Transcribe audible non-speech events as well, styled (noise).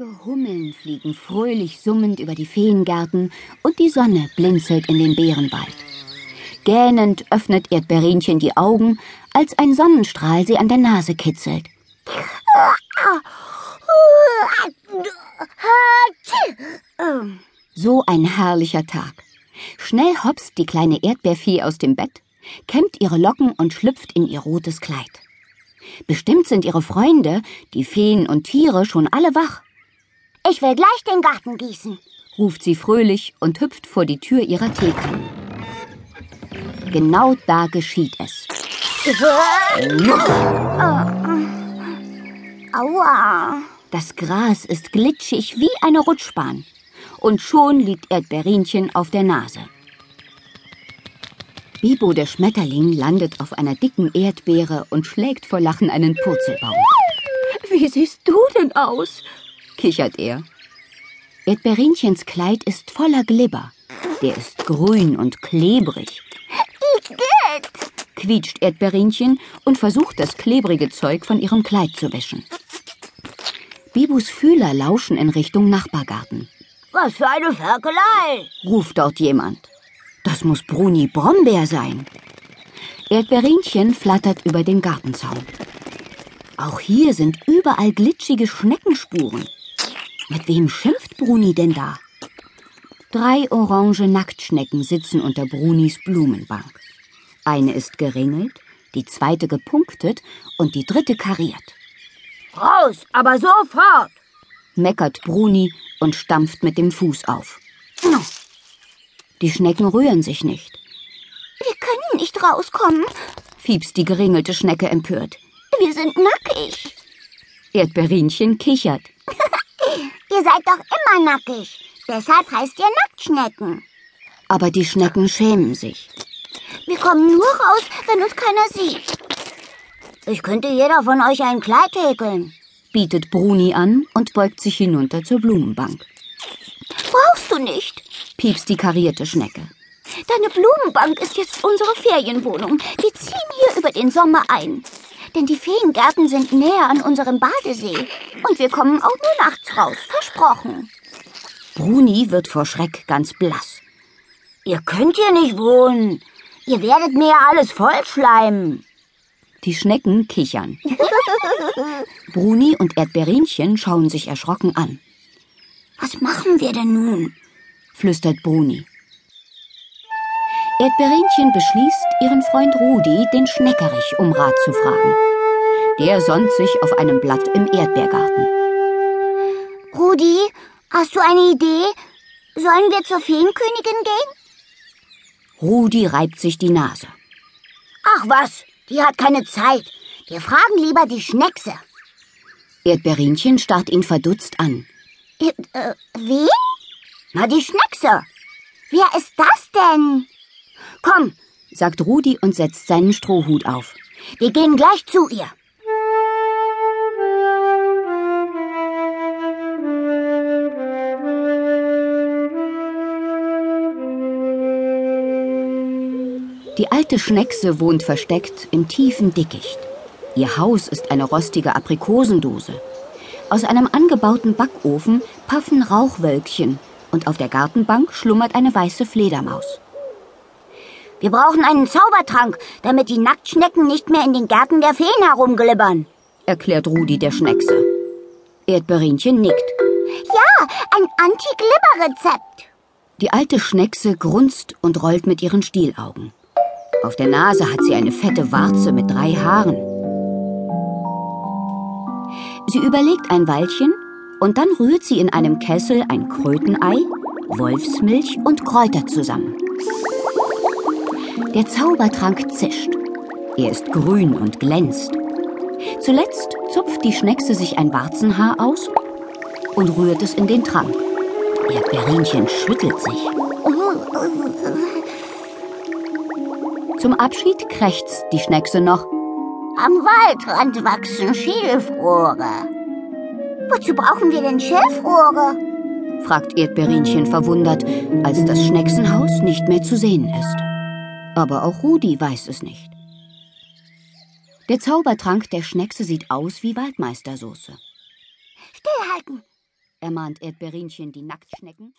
Hummeln fliegen fröhlich summend über die Feengärten und die Sonne blinzelt in den Beerenwald. Gähnend öffnet Erdbeerinchen die Augen, als ein Sonnenstrahl sie an der Nase kitzelt. So ein herrlicher Tag. Schnell hopst die kleine Erdbeerfee aus dem Bett, kämmt ihre Locken und schlüpft in ihr rotes Kleid. Bestimmt sind ihre Freunde, die Feen und Tiere, schon alle wach. Ich will gleich den Garten gießen, ruft sie fröhlich und hüpft vor die Tür ihrer Teekanne. Genau da geschieht es. Aua. Das Gras ist glitschig wie eine Rutschbahn. Und schon liegt Erdbeerinchen auf der Nase. Bibo der Schmetterling landet auf einer dicken Erdbeere und schlägt vor Lachen einen Purzelbaum. Wie siehst du denn aus? Kichert er. Erdbeerinchens Kleid ist voller Glibber. Der ist grün und klebrig. Igitt! quietscht Erdbeerinchen und versucht, das klebrige Zeug von ihrem Kleid zu wischen. Bibus Fühler lauschen in Richtung Nachbargarten. Was für eine Ferkelei! ruft dort jemand. Das muss Bruni Brombeer sein. Erdbeerinchen flattert über den Gartenzaun. Auch hier sind überall glitschige Schneckenspuren. Mit wem schimpft Bruni denn da? Drei orange Nacktschnecken sitzen unter Brunis Blumenbank. Eine ist geringelt, die zweite gepunktet und die dritte kariert. Raus, aber sofort! meckert Bruni und stampft mit dem Fuß auf. Die Schnecken rühren sich nicht. Wir können nicht rauskommen, fiebst die geringelte Schnecke empört. Wir sind nackig. Erdbeerinchen kichert. (laughs) Ihr seid doch immer nackig. Deshalb heißt ihr Nacktschnecken. Aber die Schnecken schämen sich. Wir kommen nur raus, wenn uns keiner sieht. Ich könnte jeder von euch ein Kleid häkeln, bietet Bruni an und beugt sich hinunter zur Blumenbank. Brauchst du nicht, piepst die karierte Schnecke. Deine Blumenbank ist jetzt unsere Ferienwohnung. Wir ziehen hier über den Sommer ein. Denn die Feengärten sind näher an unserem Badesee. Und wir kommen auch nur nachts raus. Versprochen. Bruni wird vor Schreck ganz blass. Ihr könnt hier nicht wohnen. Ihr werdet mir alles vollschleimen. Die Schnecken kichern. (laughs) Bruni und Erdbeerinchen schauen sich erschrocken an. Was machen wir denn nun? flüstert Bruni. Erdbeerinchen beschließt, ihren Freund Rudi, den Schneckerich, um Rat zu fragen. Der sonnt sich auf einem Blatt im Erdbeergarten. Rudi, hast du eine Idee? Sollen wir zur Feenkönigin gehen? Rudi reibt sich die Nase. Ach was, die hat keine Zeit. Wir fragen lieber die Schneckse. Erdbeerinchen starrt ihn verdutzt an. Äh, äh, wen? Na, die Schneckse. Wer ist das denn? Komm, sagt Rudi und setzt seinen Strohhut auf. Wir gehen gleich zu ihr. Die alte Schneckse wohnt versteckt im tiefen Dickicht. Ihr Haus ist eine rostige Aprikosendose. Aus einem angebauten Backofen paffen Rauchwölkchen und auf der Gartenbank schlummert eine weiße Fledermaus. Wir brauchen einen Zaubertrank, damit die Nacktschnecken nicht mehr in den Gärten der Feen herumglibbern, erklärt Rudi der Schneckse. Erdbeerinchen nickt. Ja, ein Anti-Glibber-Rezept. Die alte Schneckse grunzt und rollt mit ihren Stielaugen. Auf der Nase hat sie eine fette Warze mit drei Haaren. Sie überlegt ein Weilchen und dann rührt sie in einem Kessel ein Krötenei, Wolfsmilch und Kräuter zusammen. Der Zaubertrank zischt. Er ist grün und glänzt. Zuletzt zupft die Schneckse sich ein Warzenhaar aus und rührt es in den Trank. Erdbeerinchen schüttelt sich. Zum Abschied krächzt die Schneckse noch. Am Waldrand wachsen Schilfrohre. Wozu brauchen wir denn Schilfrohre? fragt Erdbeerinchen verwundert, als das Schnecksenhaus nicht mehr zu sehen ist. Aber auch Rudi weiß es nicht. Der Zaubertrank der Schneckse sieht aus wie Waldmeistersoße. Stillhalten! ermahnt Erdbeerinchen die Nacktschnecken